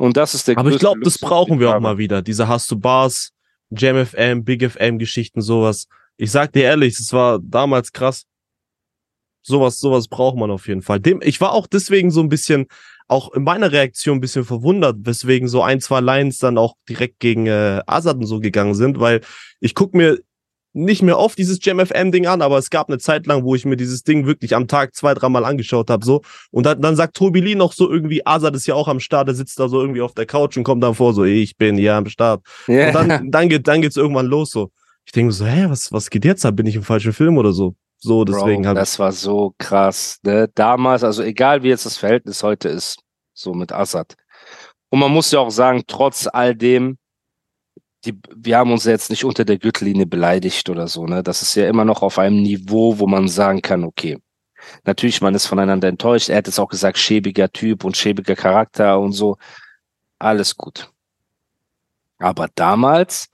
Und das ist der Aber ich glaube, das brauchen wir auch mal wieder. Diese Hast du Bars, Jam FM, Big FM Geschichten, sowas. Ich sag dir ehrlich, es war damals krass. Sowas, sowas braucht man auf jeden Fall. Dem, ich war auch deswegen so ein bisschen, auch in meiner Reaktion ein bisschen verwundert, weswegen so ein, zwei Lines dann auch direkt gegen äh, Azad und so gegangen sind, weil ich guck mir nicht mehr oft dieses Jam FM Ding an, aber es gab eine Zeit lang, wo ich mir dieses Ding wirklich am Tag zwei, dreimal angeschaut habe, so. Und dann, dann sagt Tobi Lee noch so irgendwie, Azad ist ja auch am Start, der sitzt da so irgendwie auf der Couch und kommt dann vor, so, ich bin hier am Start. Ja. Und dann, dann, geht, dann geht's irgendwann los, so. Ich denke so, hä, was, was geht jetzt ab? Bin ich im falschen Film oder so? So, deswegen halt. das war so krass. Ne? Damals, also egal wie jetzt das Verhältnis heute ist, so mit Assad. Und man muss ja auch sagen, trotz all dem, die, wir haben uns jetzt nicht unter der Gürtellinie beleidigt oder so. Ne? Das ist ja immer noch auf einem Niveau, wo man sagen kann, okay, natürlich, man ist voneinander enttäuscht. Er hat jetzt auch gesagt, schäbiger Typ und schäbiger Charakter und so. Alles gut. Aber damals,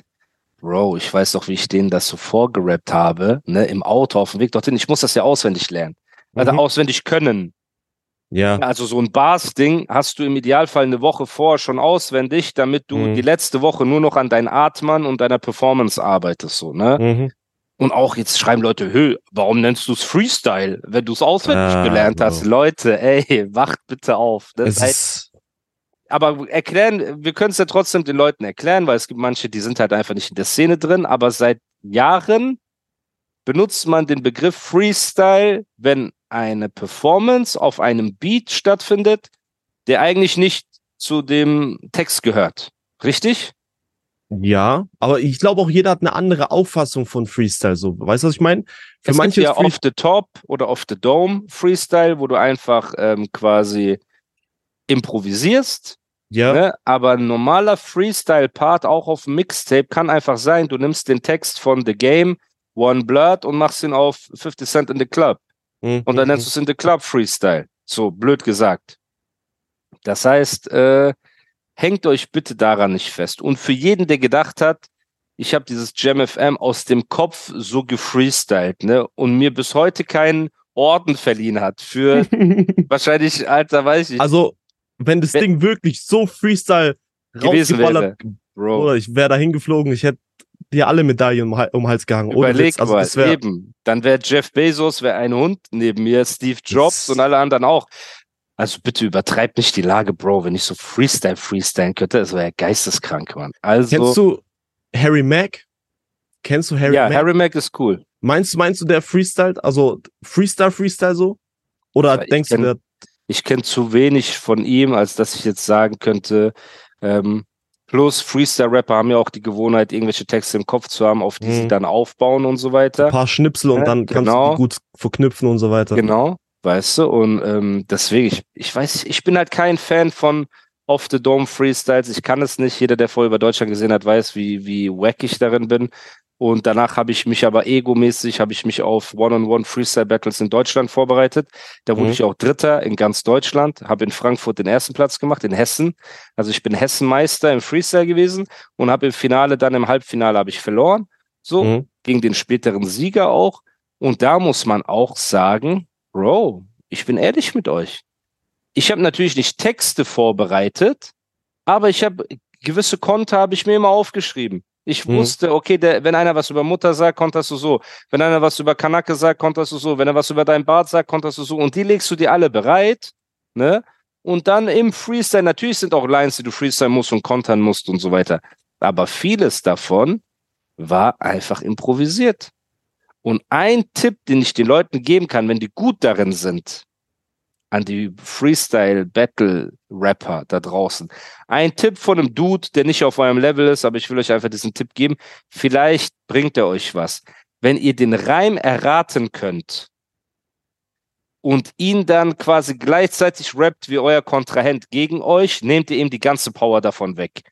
Bro, ich weiß doch, wie ich denen das so vorgerappt habe, ne, im Auto auf dem Weg dorthin. Ich muss das ja auswendig lernen. Also Mhm. auswendig können. Ja. Also so ein Bars-Ding hast du im Idealfall eine Woche vorher schon auswendig, damit du Mhm. die letzte Woche nur noch an dein Atmen und deiner Performance arbeitest, so, ne? Mhm. Und auch jetzt schreiben Leute, hö, warum nennst du es Freestyle, wenn du es auswendig Ah, gelernt hast? Leute, ey, wacht bitte auf. Das halt ist, aber erklären, wir können es ja trotzdem den Leuten erklären, weil es gibt manche, die sind halt einfach nicht in der Szene drin, aber seit Jahren benutzt man den Begriff Freestyle, wenn eine Performance auf einem Beat stattfindet, der eigentlich nicht zu dem Text gehört. Richtig? ja, aber ich glaube auch jeder hat eine andere Auffassung von Freestyle, so. Weißt du, was ich meine? Für es manche gibt ja Free- off the top oder off the dome Freestyle, wo du einfach ähm, quasi improvisierst ja, Ne? Aber ein normaler Freestyle-Part auch auf Mixtape kann einfach sein, du nimmst den Text von The Game, One Blood und machst ihn auf 50 Cent in the Club. Mhm, Und dann nennst du es in the Club Freestyle. So, blöd gesagt. Das heißt, äh, hängt euch bitte daran nicht fest. Und für jeden, der gedacht hat, ich habe dieses Jam FM aus dem Kopf so gefreestylt, ne? Und mir bis heute keinen Orden verliehen hat für wahrscheinlich, Alter, weiß ich, also, wenn das Wenn- Ding wirklich so Freestyle gewesen rausgeballert, wäre. Bro. oder ich wäre da hingeflogen, ich hätte dir alle Medaillen um, um den Hals gehangen. Überleg. Also, mal, das wär, eben. Dann wäre Jeff Bezos, wäre ein Hund neben mir, Steve Jobs und alle anderen auch. Also bitte übertreib nicht die Lage, Bro. Wenn ich so Freestyle freestylen könnte, das wäre ja geisteskrank, Mann. Also, Kennst du Harry Mack? Kennst du Harry ja, Mack? Harry Mack ist cool. Meinst du, meinst du, der freestylt? Also Freestyle, Freestyle so? Oder Ich denkst du, kenn- der Ich kenne zu wenig von ihm, als dass ich jetzt sagen könnte, ähm, plus Freestyle-Rapper haben ja auch die Gewohnheit, irgendwelche Texte im Kopf zu haben, auf die sie Mhm. dann aufbauen und so ein weiter. paar Schnipsel und dann kannst du genau. die gut verknüpfen und so weiter? Genau, weißt du, und ähm, deswegen, ich, ich weiß, ich bin halt kein Fan von Off the Dome Freestyles. Ich kann es nicht. Jeder, der vorher über Deutschland gesehen hat, weiß, wie, wie wack ich darin bin. Und danach habe ich mich aber egomäßig, habe ich mich auf One-on-One Freestyle Battles in Deutschland vorbereitet. Da wurde Mhm. ich auch Dritter in ganz Deutschland, habe in Frankfurt den ersten Platz gemacht, in Hessen. Also ich bin Hessenmeister im Freestyle gewesen und habe im Finale, dann im Halbfinale habe ich verloren. So, Mhm. gegen den späteren Sieger auch. Und da muss man auch sagen, Bro, ich bin ehrlich mit euch. Ich habe natürlich nicht Texte vorbereitet, aber ich habe gewisse Konter habe ich mir immer aufgeschrieben. Ich Mhm. wusste, okay, der, wenn einer was über Mutter sagt, konterst du so. Wenn einer was über Kanake sagt, konterst du so. Wenn er was über dein Bart sagt, konterst du so. Und die legst du dir alle bereit, ne? Und dann im Freestyle, natürlich sind auch Lines, die du freestylen musst und kontern musst und so weiter. Aber vieles davon war einfach improvisiert. Und ein Tipp, den ich den Leuten geben kann, wenn die gut darin sind, an die Freestyle-Battle-Rapper da draußen. Ein Tipp von einem Dude, der nicht auf eurem Level ist, aber ich will euch einfach diesen Tipp geben. Vielleicht bringt er euch was. Wenn ihr den Reim erraten könnt und ihn dann quasi gleichzeitig rappt wie euer Kontrahent gegen euch, nehmt ihr ihm die ganze Power davon weg.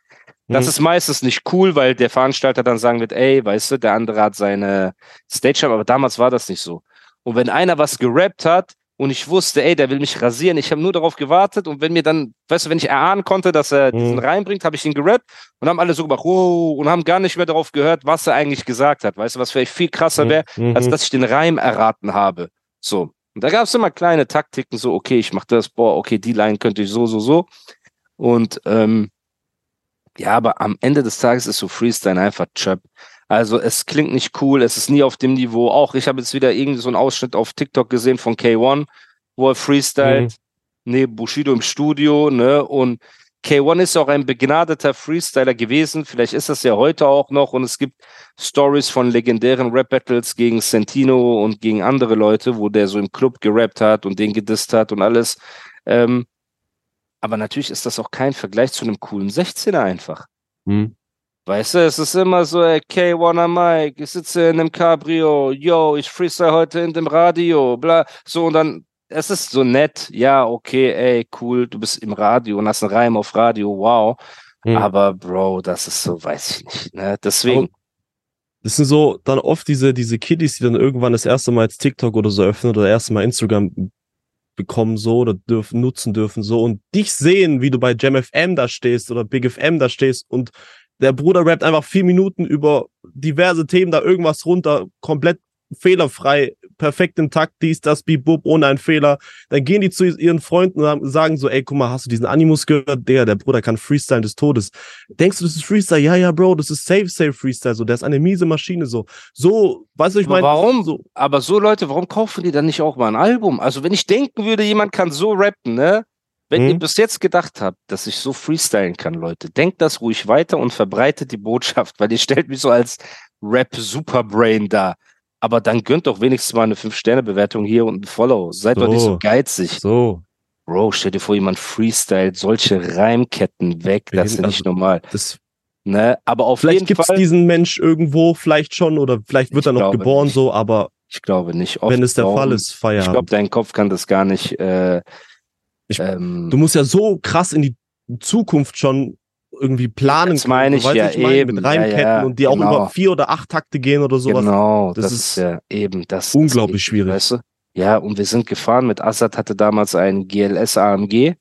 Das Mhm. ist meistens nicht cool, weil der Veranstalter dann sagen wird, ey, weißt du, der andere hat seine Stage, aber damals war das nicht so. Und wenn einer was gerappt hat und ich wusste, ey, der will mich rasieren, ich habe nur darauf gewartet und wenn mir dann, weißt du, wenn ich erahnen konnte, dass er Mhm. diesen reinbringt, habe ich ihn gerappt und haben alle so gemacht, wow, und haben gar nicht mehr darauf gehört, was er eigentlich gesagt hat. Weißt du, was vielleicht viel krasser wäre, Mhm. als dass ich den Reim erraten habe. So. Und da gab es immer kleine Taktiken, so, okay, ich mache das, boah, okay, die Line könnte ich so, so, so. Und ähm, ja, aber am Ende des Tages ist so Freestyle einfach Chöp. Also es klingt nicht cool, es ist nie auf dem Niveau. Auch ich habe jetzt wieder irgendwie so einen Ausschnitt auf TikTok gesehen von K1, wo er freestylt, neben Bushido im Studio, ne? Und K1 ist auch ein begnadeter Freestyler gewesen. Vielleicht ist das ja heute auch noch. Und es gibt Stories von legendären Rap-Battles gegen Sentino und gegen andere Leute, wo der so im Club gerappt hat und den gedisst hat und alles. Ähm, aber natürlich ist das auch kein Vergleich zu einem coolen 16er einfach. Mhm. Weißt du, es ist immer so, ey, K1 am Mike, ich sitze in einem Cabrio, yo, ich freestyle heute in dem Radio, bla, so und dann, es ist so nett, ja, okay, ey, cool, du bist im Radio und hast einen Reim auf Radio, wow, Mhm. aber Bro, das ist so, weiß ich nicht, ne, deswegen, Das sind so dann oft diese, diese Kiddies, die dann irgendwann das erste Mal jetzt TikTok oder so öffnen oder das erste Mal Instagram bekommen so oder dürfen, nutzen dürfen so und dich sehen, wie du bei JamFM da stehst oder Big FM da stehst und der Bruder rappt einfach vier Minuten über diverse Themen da irgendwas runter, komplett fehlerfrei, perfekt im Takt, dies, das, bibub, ohne einen Fehler. Dann gehen die zu ihren Freunden und sagen so, ey, guck mal, hast du diesen Animus gehört? Der, der Bruder kann Freestyle des Todes. Denkst du, das ist Freestyle? Ja, ja, Bro, das ist safe, safe Freestyle. So, der ist eine miese Maschine. So, so, weißt du, ich meine, warum? So, aber so Leute, warum kaufen die dann nicht auch mal ein Album? Also wenn ich denken würde, jemand kann so rappen, ne, wenn Mhm. ihr bis jetzt gedacht habt, dass ich so freestylen kann, Leute, denkt das ruhig weiter und verbreitet die Botschaft, weil ihr stellt mich so als Rap-Superbrain da. Aber dann gönnt doch wenigstens mal eine 5-Sterne-Bewertung hier und ein Follow. Seid doch nicht so So. geizig. so. Bro, stell dir vor, jemand freestylt solche Reimketten weg. Das ist ja nicht normal. Das, Ne? Aber auf vielleicht gibt's Fall. diesen Mensch irgendwo, vielleicht schon, oder vielleicht wird Ich er noch geboren, nicht. so, aber Ich glaube nicht. Oft wenn es der Fall ist, Ich Feierabend. glaube, dein Kopf kann das gar nicht. Äh, Ich- ähm, du musst ja so krass in die Zukunft schon irgendwie planen. Das meine ich ja meine, eben. Mit Ja, Reimketten ja, und die auch genau. über vier oder acht Takte gehen oder sowas. Genau, Das das, ist ist ja eben das. unglaublich das schwierig. Weißt du? Ja, und wir sind gefahren mit Assad, hatte damals ein GLS AMG,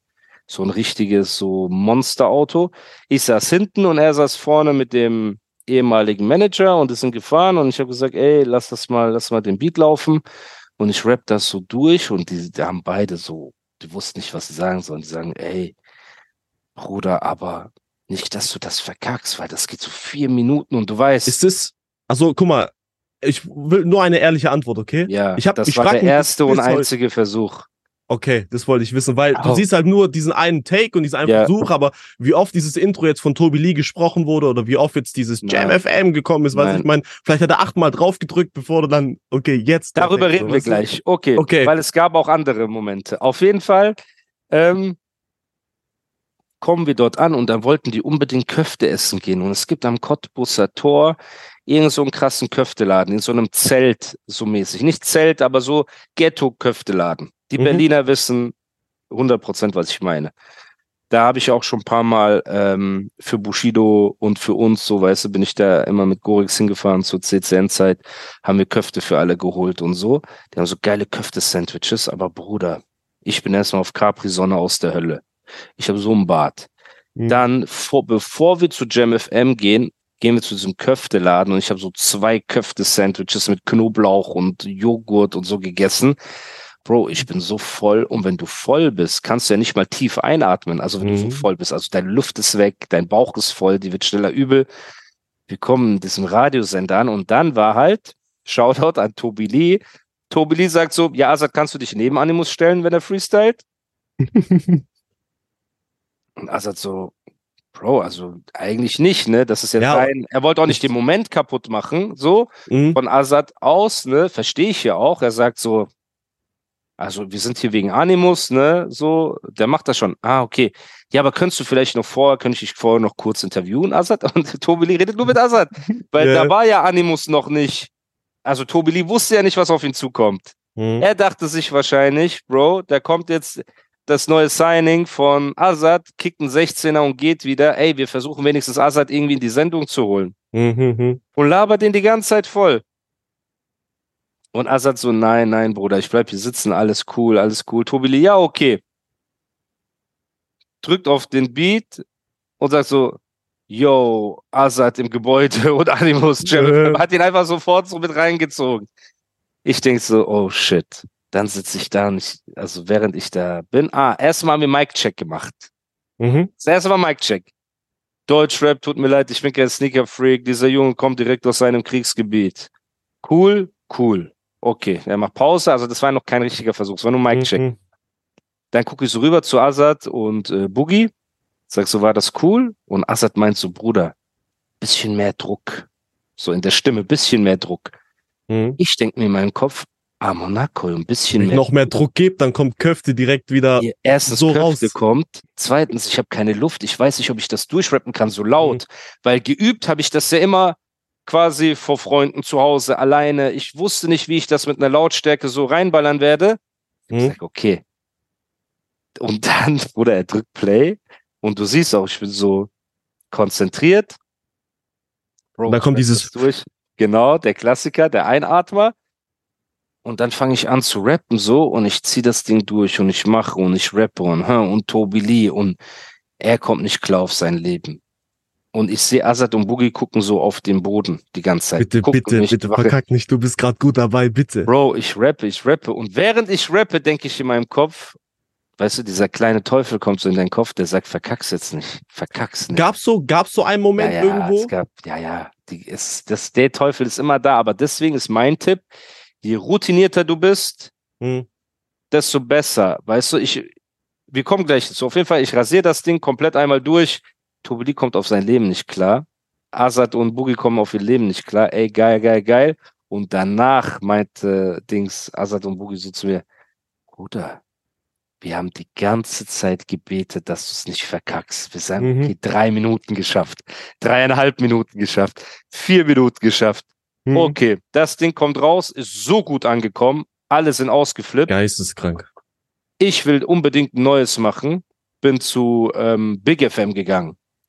so ein richtiges so Monsterauto. Ich saß hinten und er saß vorne mit dem ehemaligen Manager und wir sind gefahren und ich habe gesagt, ey, lass das mal, lass mal den Beat laufen. Und ich rap das so durch und die, die haben beide so, die wussten nicht, was sie sagen sollen. Die sagen, ey, Bruder, aber nicht, dass du das verkackst, weil das geht so vier Minuten und du weißt, Ist es, also guck mal, ich will nur eine ehrliche Antwort, okay? ja, ich hab- das ich war der erste und heute- einzige Versuch. Okay, das wollte ich wissen, weil du Au. siehst halt nur diesen einen Take und diesen einen Ja. Versuch, aber wie oft dieses Intro jetzt von Toby Lee gesprochen wurde oder wie oft jetzt dieses Jam Nein. FM gekommen ist, weiß Nein. ich meine, vielleicht hat er achtmal drauf gedrückt, bevor du dann, okay, jetzt. Darüber reden so, wir du? gleich. Okay. Okay. Weil es gab auch andere Momente. Auf jeden Fall ähm, kommen wir dort an und dann wollten die unbedingt Köfte essen gehen. Und es gibt am Cottbusser Tor irgend so einen krassen Köfteladen in so einem Zelt, so mäßig. Nicht Zelt, aber so Ghetto-Köfteladen. Die Mhm. Berliner wissen 100 Prozent, was ich meine. Da habe ich auch schon ein paar Mal ähm, für Bushido und für uns, so weißt du, bin ich da immer mit Gorix hingefahren zur CCN-Zeit, haben wir Köfte für alle geholt und so. Die haben so geile Köfte-Sandwiches, aber Bruder, ich bin erstmal auf Capri-Sonne aus der Hölle. Ich habe so einen Bart. Mhm. Dann, vor, bevor wir zu Jam FM gehen, gehen wir zu diesem Köfteladen und ich habe so zwei Köfte-Sandwiches mit Knoblauch und Joghurt und so gegessen. Bro, ich bin so voll und wenn du voll bist, kannst du ja nicht mal tief einatmen. Also wenn du so Mhm. voll bist, also deine Luft ist weg, dein Bauch ist voll, die wird schneller übel. Wir kommen diesen Radiosender an und dann war halt, Shoutout an Tobi Lee. Tobi Lee sagt so, ja, Azad, kannst du dich neben Animus stellen, wenn er freestylt? Und Azad so, Bro, also eigentlich nicht, ne? Das ist jetzt Ja, sein, er wollte auch nicht den Moment kaputt machen, so Mhm. von Azad aus, ne, verstehe ich ja auch. Er sagt so, also wir sind hier wegen Animus, ne, so, der macht das schon. Ah, okay. Ja, aber könntest du vielleicht noch vorher, könnte ich dich vorher noch kurz interviewen, Azad? Und Tobi Lee redet nur mit Azad, weil Ja. da war ja Animus noch nicht. Also Tobi Lee wusste ja nicht, was auf ihn zukommt. Mhm. Er dachte sich wahrscheinlich, Bro, da kommt jetzt das neue Signing von Azad, kickt einen 16er und geht wieder. Ey, wir versuchen wenigstens Azad irgendwie in die Sendung zu holen. Mhm. mhm. Und labert den die ganze Zeit voll. Und Azad so, nein, nein, Bruder, ich bleib hier sitzen, alles cool, alles cool. Tobi Lee, ja, okay. Drückt auf den Beat und sagt so, yo, Azad im Gebäude und Animus. Äh. Hat ihn einfach sofort so mit reingezogen. Ich denk so, oh shit. Dann sitze ich da und ich, also während ich da bin, ah, erstmal haben wir Mic-Check gemacht. Mhm. Das erste Mal Mic-Check. Deutschrap, tut mir leid, ich bin kein Sneaker-Freak. Dieser Junge kommt direkt aus seinem Kriegsgebiet. Cool, cool. Okay, er macht Pause. Also das war noch kein richtiger Versuch, es war nur Mic-Check. Mhm. Dann gucke ich so rüber zu Azad und äh, Boogie. Sag so, war das cool? Und Azad meint so, Bruder, bisschen mehr Druck. So in der Stimme, bisschen mehr Druck. Mhm. Ich denke mir in meinem Kopf, ah, Monaco, ein bisschen Wenn mehr noch mehr Druck gibt, dann kommt Köfte direkt wieder. Ihr erstens so Köfte raus. kommt, zweitens, ich habe keine Luft, ich weiß nicht, ob ich das durchrappen kann, so laut, Mhm. weil geübt habe ich das ja immer quasi vor Freunden zu Hause, alleine. Ich wusste nicht, wie ich das mit einer Lautstärke so reinballern werde. Ich Mhm. sag, okay. Und dann, oder er drückt Play und du siehst auch, ich bin so konzentriert. Bro, dann kommt dieses- durch. Genau, der Klassiker, der Einatmer. Und dann fange ich an zu rappen so und ich ziehe das Ding durch und ich mache und ich rappe und, hm, und Tobi Lee und er kommt nicht klar auf sein Leben. Und ich sehe Azad und Boogie gucken so auf den Boden die ganze Zeit. Bitte, Gucken bitte, bitte, wache- verkack nicht, du bist gerade gut dabei, bitte. Bro, ich rappe, ich rappe. Und während ich rappe, denke ich in meinem Kopf, weißt du, dieser kleine Teufel kommt so in deinen Kopf, der sagt, verkack's jetzt nicht. Verkack's nicht. Gab's so, gab's so einen Moment ja, ja, irgendwo? Es gab, ja, ja. Die ist, das, der Teufel ist immer da. Aber deswegen ist mein Tipp, je routinierter du bist, Mhm. desto besser. Weißt du, ich, wir kommen gleich dazu. Auf jeden Fall, ich rasiere das Ding komplett einmal durch. Tobili kommt auf sein Leben nicht klar. Azad und Boogie kommen auf ihr Leben nicht klar. Ey, geil, geil, geil. Und danach meinte Dings Azad und Boogie so zu mir, Bruder, wir haben die ganze Zeit gebetet, dass du es nicht verkackst. Wir sagen, Mhm. drei Minuten geschafft, dreieinhalb Minuten geschafft, vier Minuten geschafft. Mhm. Okay, das Ding kommt raus, ist so gut angekommen. Alle sind ausgeflippt. Geisteskrank. Ich will unbedingt neues machen. Bin zu ähm, Big FM gegangen.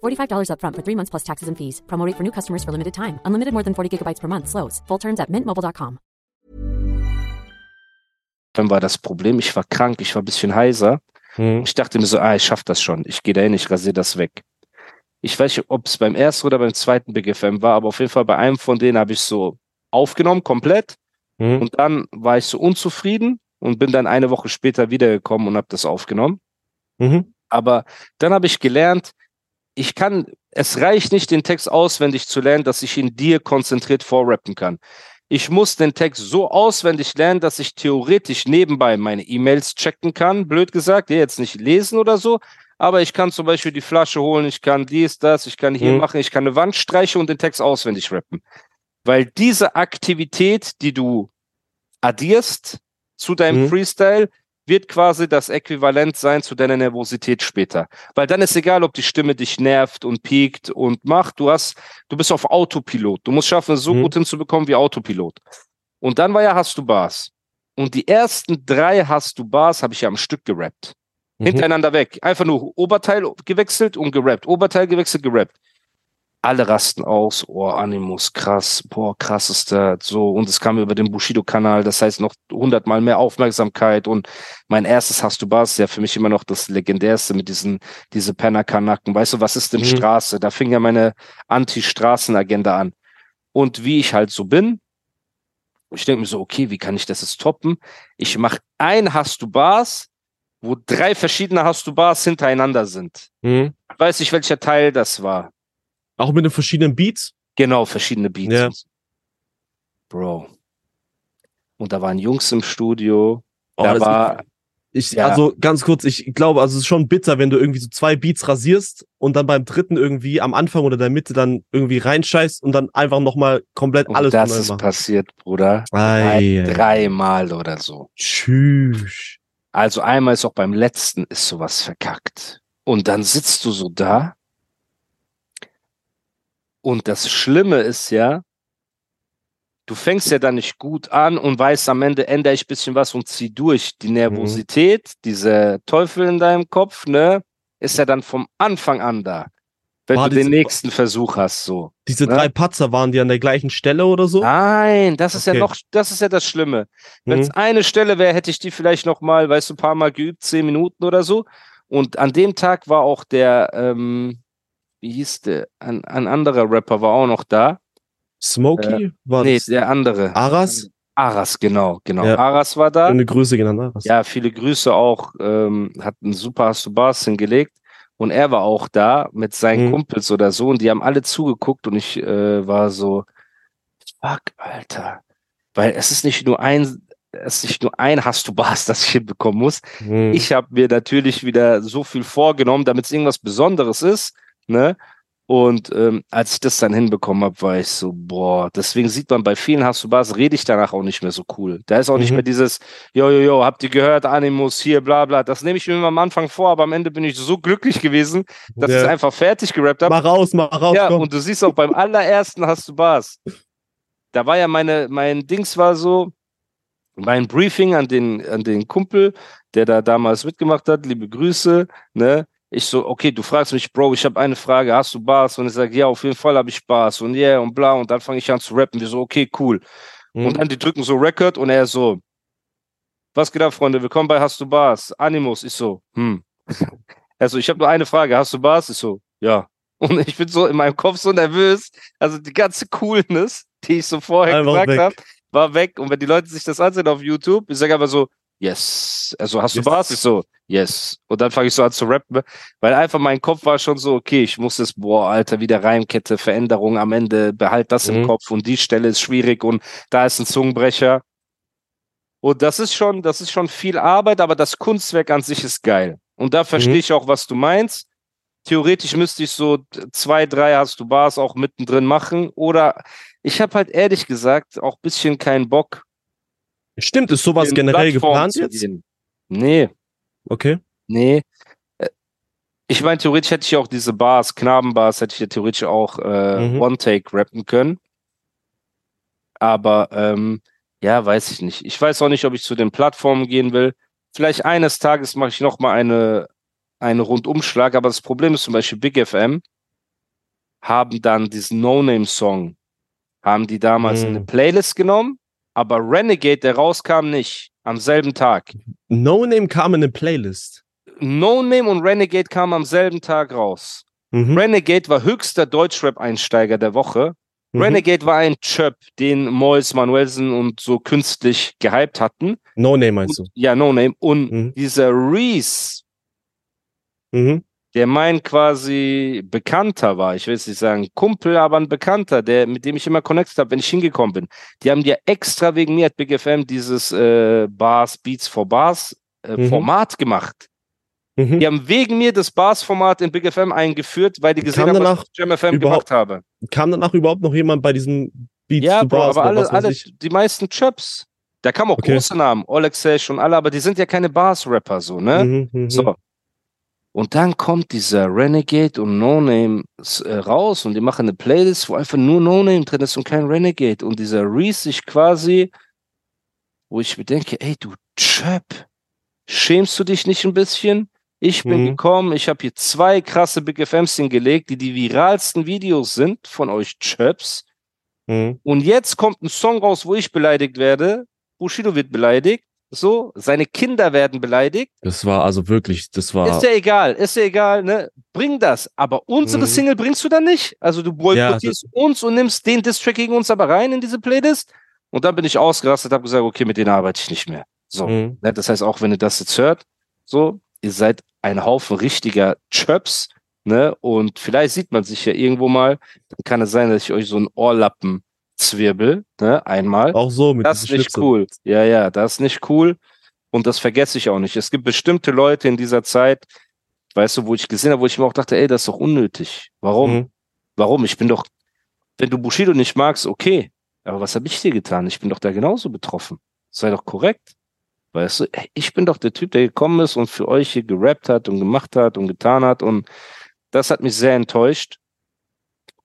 $45 upfront for three months plus taxes and fees. Promo rate for new customers for limited time. Unlimited more than 40 gigabytes per month. Slows. Full terms at mintmobile.com. war das Problem. Ich war krank, ich war ein bisschen heiser. Mhm. Ich dachte mir so, ah, ich schaff das schon. Ich gehe da hin, ich rasiere das weg. Ich weiß nicht, ob es beim ersten oder beim zweiten Big FM war, aber auf jeden Fall bei einem von denen habe ich so aufgenommen, komplett. Mhm. Und dann war ich so unzufrieden und bin dann eine Woche später wiedergekommen und habe das aufgenommen. Mhm. Aber dann habe ich gelernt, ich kann, es reicht nicht, den Text auswendig zu lernen, dass ich ihn dir konzentriert vorrappen kann. Ich muss den Text so auswendig lernen, dass ich theoretisch nebenbei meine E-Mails checken kann, blöd gesagt, ja, jetzt nicht lesen oder so, aber ich kann zum Beispiel die Flasche holen, ich kann dies, das, ich kann hier Mhm. machen, ich kann eine Wand streichen und den Text auswendig rappen. Weil diese Aktivität, die du addierst zu deinem Mhm. Freestyle, wird quasi das Äquivalent sein zu deiner Nervosität später. Weil dann ist egal, ob die Stimme dich nervt und piekt und macht. Du hast, du bist auf Autopilot. Du musst schaffen, es so Mhm. gut hinzubekommen wie Autopilot. Und dann war ja Hast du Bars. Und die ersten drei Hast du Bars habe ich ja am Stück gerappt. Mhm. Hintereinander weg. Einfach nur Oberteil gewechselt und gerappt. Oberteil gewechselt, gerappt. Alle rasten aus. Oh, Animus, krass. Boah, krass ist das. So. Und es kam über den Bushido-Kanal. Das heißt noch hundertmal mehr Aufmerksamkeit. Und mein erstes Hast du Bars ist ja für mich immer noch das legendärste mit diesen, diese Pennerkanacken. Weißt du, was ist denn Mhm. Straße? Da fing ja meine Anti-Straßen-Agenda an. Und wie ich halt so bin, ich denke mir so, okay, wie kann ich das jetzt toppen? Ich mache ein Hast du Bars, wo drei verschiedene Hast du Bars hintereinander sind. Mhm. Ich weiß nicht, welcher Teil das war. Auch mit den verschiedenen Beats? Genau, verschiedene Beats. Ja. Bro. Und da waren Jungs im Studio Oh, da war, Ich, Ja. also ganz kurz, ich glaube, also es ist schon bitter, wenn du irgendwie so zwei Beats rasierst und dann beim dritten irgendwie am Anfang oder der Mitte dann irgendwie reinscheißt und dann einfach nochmal komplett und alles das ist machen. passiert, Bruder. Ei. dreimal oder so. Tschüss. Also einmal ist auch beim letzten ist sowas verkackt. Und dann sitzt du so da. Und das Schlimme ist ja, du fängst ja dann nicht gut an und weißt, am Ende ändere ich ein bisschen was und zieh durch. Die Nervosität, dieser Teufel in deinem Kopf, ne, ist ja dann vom Anfang an da. Wenn War du den diese- nächsten Versuch hast, so. Diese Ja. drei Patzer waren die an der gleichen Stelle oder so? Nein, das ist Okay. ja noch, das ist ja das Schlimme. Wenn es Mhm. eine Stelle wäre, hätte ich die vielleicht noch mal, weißt du, ein paar Mal geübt, zehn Minuten oder so. Und an dem Tag war auch der, ähm, wie hieß der, ein, ein anderer Rapper war auch noch da. Smokey? war Nee, das der andere. Aras? Aras, genau, genau. Ja. Aras war da. Eine Grüße genannt, Aras. Ja, viele Grüße auch. Ähm, hat einen super Hast du Bars hingelegt. Und er war auch da mit seinen Mhm. Kumpels oder so. Und die haben alle zugeguckt. Und ich äh, war so, fuck, Alter. Weil es ist nicht nur ein, es ist nicht nur ein Hast du Bars, das ich hinbekommen muss. Mhm. Ich habe mir natürlich wieder so viel vorgenommen, damit es irgendwas Besonderes ist. Ne? Und ähm, als ich das dann hinbekommen habe, war ich so, boah, deswegen sieht man bei vielen Hast du Bars, rede ich danach auch nicht mehr so cool. Da ist auch nicht Mhm. mehr dieses, jo, jo, jo, habt ihr gehört, Animus hier, bla, bla. Das nehme ich mir immer am Anfang vor, aber am Ende bin ich so glücklich gewesen, dass ich Ja. es einfach fertig gerappt habe. Mach raus, mach raus, Ja, komm. und du siehst auch beim allerersten hast du Bars. Da war ja meine, mein Dings war so, mein Briefing an den, an den Kumpel, der da damals mitgemacht hat, liebe Grüße, ne? Ich so, okay, du fragst mich, Bro, ich habe eine Frage, hast du Bars? Und ich sage, ja, auf jeden Fall habe ich Bars und yeah und bla und dann fange ich an zu rappen. Wir so, okay, cool. Mhm. Und dann die drücken so Record und er so, was geht ab, Freunde? Willkommen bei Hast du Bars? Animus. Ich so, hm. Also, ich habe nur eine Frage. Hast du Bars? Ich so, ja. Und ich bin so in meinem Kopf so nervös. Also die ganze Coolness, die ich so vorher Einfach gesagt habe, war weg. Und wenn die Leute sich das ansehen auf YouTube, ich sage aber so, yes. Also hast Yes. du Bars? Ich so, yes. Und dann fange ich so an zu rappen, weil einfach mein Kopf war schon so, okay, ich muss das, boah, Alter, wieder Reimkette, Veränderung am Ende, behalt das im Mhm. Kopf und die Stelle ist schwierig und da ist ein Zungenbrecher. Und das ist schon, das ist schon viel Arbeit, aber das Kunstwerk an sich ist geil. Und da verstehe Mhm. ich auch, was du meinst. Theoretisch müsste ich so zwei, drei hast du Bars auch mittendrin machen. Oder ich habe halt ehrlich gesagt auch ein bisschen keinen Bock. Stimmt, ist sowas in generell Plattformen geplant jetzt? Nee, Okay. nee. Äh, Ich meine, theoretisch hätte ich auch diese Bars, Knabenbars, hätte ich ja theoretisch auch äh, Mhm. One-Take rappen können. Aber ähm, ja, weiß ich nicht. Ich weiß auch nicht, ob ich zu den Plattformen gehen will. Vielleicht eines Tages mache ich noch mal eine, eine Rundumschlag. Aber das Problem ist zum Beispiel Big FM haben dann diesen No-Name-Song, haben die damals in Mhm. eine Playlist genommen, aber Renegade, der rauskam, nicht am selben Tag. No Name kam in eine Playlist. No Name und Renegade kamen am selben Tag raus. Mhm. Renegade war höchster Deutschrap-Einsteiger der Woche. Mhm. Renegade war ein Chöp, den Mois Manuelsen und so künstlich gehypt hatten. No Name meinst du? Und, ja, No Name. Und Mhm. dieser Reese, Mhm. Der mein quasi Bekannter war, ich will jetzt nicht sagen Kumpel, aber ein Bekannter, der, mit dem ich immer connected habe, wenn ich hingekommen bin. Die haben ja extra wegen mir at Big FM dieses äh, Bars, Beats for Bars äh, Mhm. Format gemacht. Mhm. Die haben wegen mir das Bars-Format in Big FM eingeführt, weil die gesehen Kam haben, was ich Jam FM gemacht habe. Kam danach überhaupt noch jemand bei diesem Beats Ja, to Bro, Bars aber oder alle, alle, die meisten Chöps. Da kamen auch Okay. große Namen, Oleg Sesh und alle, aber die sind ja keine Bars-Rapper so, ne? Mhm, mhm. So. Und dann kommt dieser Renegade und No Name äh, raus und die machen eine Playlist, wo einfach nur No Name drin ist und kein Renegade. Und dieser Reese sich quasi, wo ich mir denke, ey, du Chöp, schämst du dich nicht ein bisschen? Ich bin Mhm. gekommen, ich habe hier zwei krasse Big FMs hingelegt, die die viralsten Videos sind von euch Chöps. Mhm. Und jetzt kommt ein Song raus, wo ich beleidigt werde. Bushido wird beleidigt. So, seine Kinder werden beleidigt. Das war also wirklich, das war. Ist ja egal, ist ja egal, ne? Bring das. Aber unsere Mhm. Single bringst du dann nicht. Also du boykottierst uns und nimmst den Distrack gegen uns aber rein in diese Playlist. Und dann bin ich ausgerastet, habe gesagt, okay, mit denen arbeite ich nicht mehr. So. Mhm. Ne? Das heißt, auch wenn ihr das jetzt hört, so, ihr seid ein Haufen richtiger Chöps, ne? Und vielleicht sieht man sich ja irgendwo mal, dann kann es sein, dass ich euch so einen Ohrlappen zwirbel, ne? Einmal. Auch so mit Das ist nicht Schnitzel. cool. Ja, ja, das ist nicht cool. Und das vergesse ich auch nicht. Es gibt bestimmte Leute in dieser Zeit, weißt du, wo ich gesehen habe, wo ich mir auch dachte, ey, das ist doch unnötig. Warum? Mhm. Warum? Ich bin doch, wenn du Bushido nicht magst, okay. Aber was habe ich dir getan? Ich bin doch da genauso betroffen. Sei doch korrekt. Weißt du, ich bin doch der Typ, der gekommen ist und für euch hier gerappt hat und gemacht hat und getan hat. Und das hat mich sehr enttäuscht.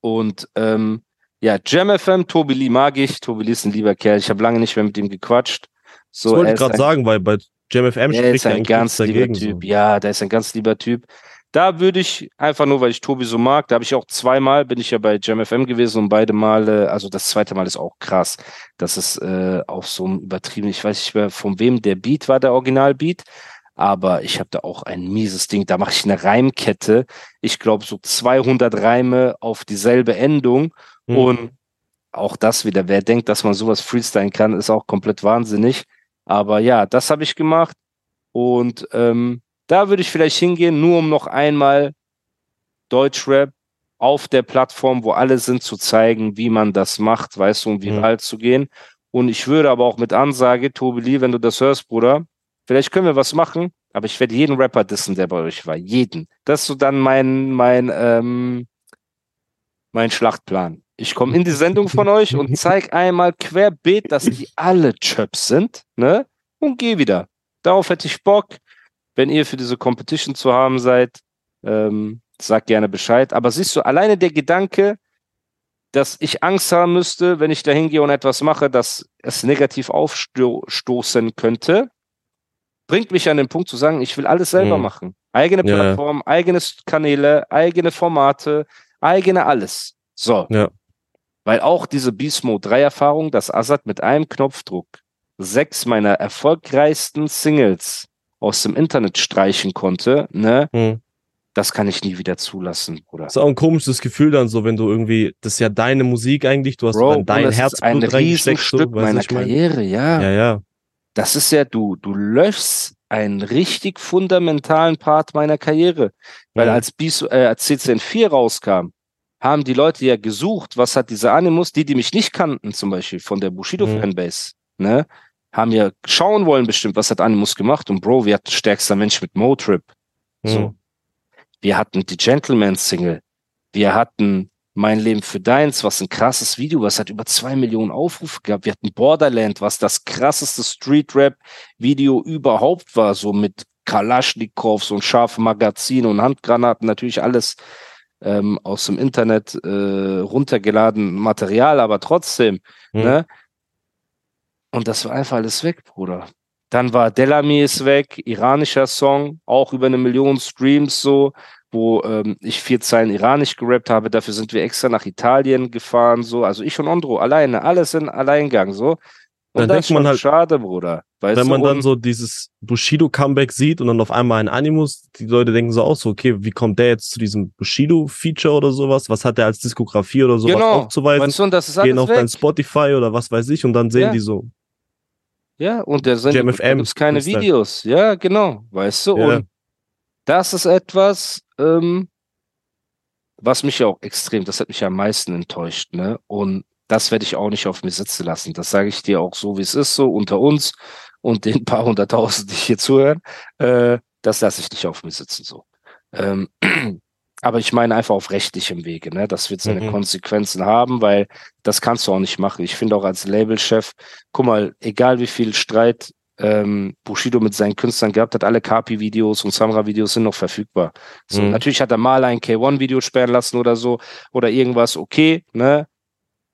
Und ähm, ja, JamFM, Tobi Lee mag ich. Tobi Lee ist ein lieber Kerl. Ich habe lange nicht mehr mit ihm gequatscht. So, das wollte ich gerade sagen, weil bei JamFM er ist ein ganz lieber. Typ. So. Ja, der ist ein ganz lieber Typ. Da würde ich einfach nur, weil ich Tobi so mag, da habe ich auch zweimal, bin ich ja bei JamFM gewesen und beide Male, also das zweite Mal ist auch krass. Das ist äh, auch so ein übertrieben, ich weiß nicht mehr, von wem der Beat war, der Originalbeat. Aber ich habe da auch ein mieses Ding. Da mache ich eine Reimkette. Ich glaube, so 200 Reime auf dieselbe Endung. Hm. Und auch das wieder, wer denkt, dass man sowas freestylen kann, ist auch komplett wahnsinnig. Aber ja, das habe ich gemacht. Und ähm, da würde ich vielleicht hingehen, nur um noch einmal Deutschrap auf der Plattform, wo alle sind, zu zeigen, wie man das macht, weißt du, um viral zu gehen. Und ich würde aber auch mit Ansage, Tobi Lee, wenn du das hörst, Bruder, vielleicht können wir was machen, aber ich werde jeden Rapper dissen, der bei euch war. Jeden. Das ist so dann mein, mein, ähm, mein Schlachtplan. Ich komme in die Sendung von euch und zeig einmal querbeet, dass die alle Chöps sind, ne? Und geh wieder. Darauf hätte ich Bock. Wenn ihr für diese Competition zu haben seid, ähm, sagt gerne Bescheid. Aber siehst du, alleine der Gedanke, dass ich Angst haben müsste, wenn ich da hingehe und etwas mache, dass es negativ aufstoßen könnte, bringt mich an den Punkt zu sagen, ich will alles selber Mhm. machen. Eigene Ja, ja. Plattform, eigene Kanäle, eigene Formate, eigene alles. So. Ja. Weil auch diese Beast Mode 3 Erfahrung, dass Azad mit einem Knopfdruck sechs meiner erfolgreichsten Singles aus dem Internet streichen konnte, ne, Hm. das kann ich nie wieder zulassen, Bruder. Das ist auch ein komisches Gefühl dann so, wenn du irgendwie, das ist ja deine Musik eigentlich, du hast Bro, dein Herzblut ein. So, Riesenstück du, meiner ich mein? Karriere, ja. Ja, ja. Das ist ja, du, du löschst einen richtig fundamentalen Part meiner Karriere. Weil Mhm. als, Bis, äh, als CCN 4 rauskam, haben die Leute ja gesucht, was hat dieser Animus, die, die mich nicht kannten, zum Beispiel von der Mhm. Bushido-Fanbase, ne, haben ja schauen wollen bestimmt, was hat Animus gemacht. Und Bro, wir hatten stärkster Mensch mit Motrip. So. Mhm. Wir hatten die Gentleman-Single. Wir hatten Mein Leben für Deins, was ein krasses Video, was hat über zwei Millionen Aufrufe gehabt. Wir hatten Borderland, was das krasseste Street-Rap-Video überhaupt war, so mit Kalaschnikow, so ein scharfe Magazin und Handgranaten, natürlich alles ähm, aus dem Internet äh, runtergeladen Material, aber trotzdem, Mhm. ne? Und das war einfach alles weg, Bruder. Dann war Delamy ist weg, iranischer Song, auch über eine Million Streams so, wo ähm, ich vier Zeilen iranisch gerappt habe. Dafür sind wir extra nach Italien gefahren, so. Also ich und Ondro alleine, alles in Alleingang, so. Und Dann das denkt ist man halt- schade, Bruder. Weißt Wenn man dann so dieses Bushido-Comeback sieht und dann auf einmal ein Animus, die Leute denken so auch so, okay, wie kommt der jetzt zu diesem Bushido-Feature oder sowas? Was hat der als Diskografie oder sowas genau, aufzuweisen? weißt du, und das ist Gehen alles auf weg. dein Spotify oder was weiß ich und dann sehen Ja. die so, Ja, und der Sendung Jam FM gibt es keine. Videos. Ja, genau. Weißt du? Ja. Und das ist etwas, ähm, was mich ja auch extrem, das hat mich ja am meisten enttäuscht, ne? Und das werde ich auch nicht auf mir sitzen lassen. Das sage ich dir auch so, wie es ist, so unter uns und den paar hunderttausend, die hier zuhören. Äh, das lasse ich nicht auf mir sitzen, so. Ähm, aber ich meine einfach auf rechtlichem Wege, ne? Das wird seine Mhm. Konsequenzen haben, weil das kannst du auch nicht machen. Ich finde auch als Labelchef, guck mal, egal wie viel Streit ähm, Bushido mit seinen Künstlern gehabt hat, alle Kapi-Videos und Samra-Videos sind noch verfügbar. So, Mhm. natürlich hat er mal ein K1-Video sperren lassen oder so oder irgendwas, okay, ne?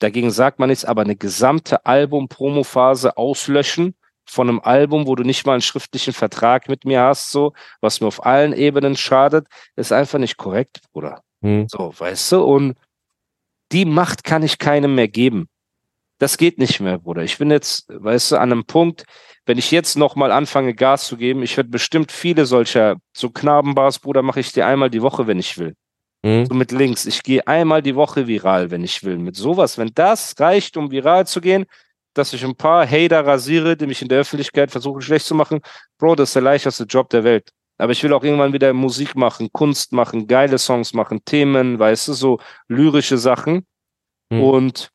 Dagegen sagt man nichts, aber eine gesamte Album-Promo-Phase auslöschen von einem Album, wo du nicht mal einen schriftlichen Vertrag mit mir hast, so, was mir auf allen Ebenen schadet, ist einfach nicht korrekt, Bruder. hm, So, weißt du? Und die Macht kann ich keinem mehr geben. Das geht nicht mehr, Bruder. Ich bin jetzt, weißt du, an einem Punkt, wenn ich jetzt nochmal anfange, Gas zu geben, ich werde bestimmt viele solcher, so Knabenbars, Bruder, mache ich dir einmal die Woche, wenn ich will. Hm, So mit Links. Ich gehe einmal die Woche viral, wenn ich will. Mit sowas, wenn das reicht, um viral zu gehen, dass ich ein paar Hater rasiere, die mich in der Öffentlichkeit versuchen schlecht zu machen, Bro, das ist der leichteste Job der Welt. Aber ich will auch irgendwann wieder Musik machen, Kunst machen, geile Songs machen, Themen, weißt du, so lyrische Sachen. Hm. Und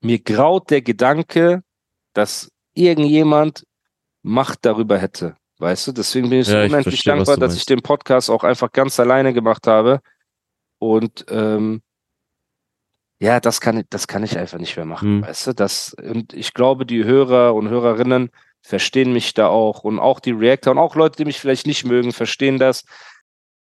mir graut der Gedanke, dass irgendjemand Macht darüber hätte. Weißt du, deswegen bin ich so Ja, ich unendlich verstehe, dankbar, dass ich den Podcast auch einfach ganz alleine gemacht habe. Und ähm, ja, das kann ich, das kann ich einfach nicht mehr machen, Hm. weißt du? Das, und ich glaube, die Hörer und Hörerinnen verstehen mich da auch und auch die Reactor und auch Leute, die mich vielleicht nicht mögen, verstehen das.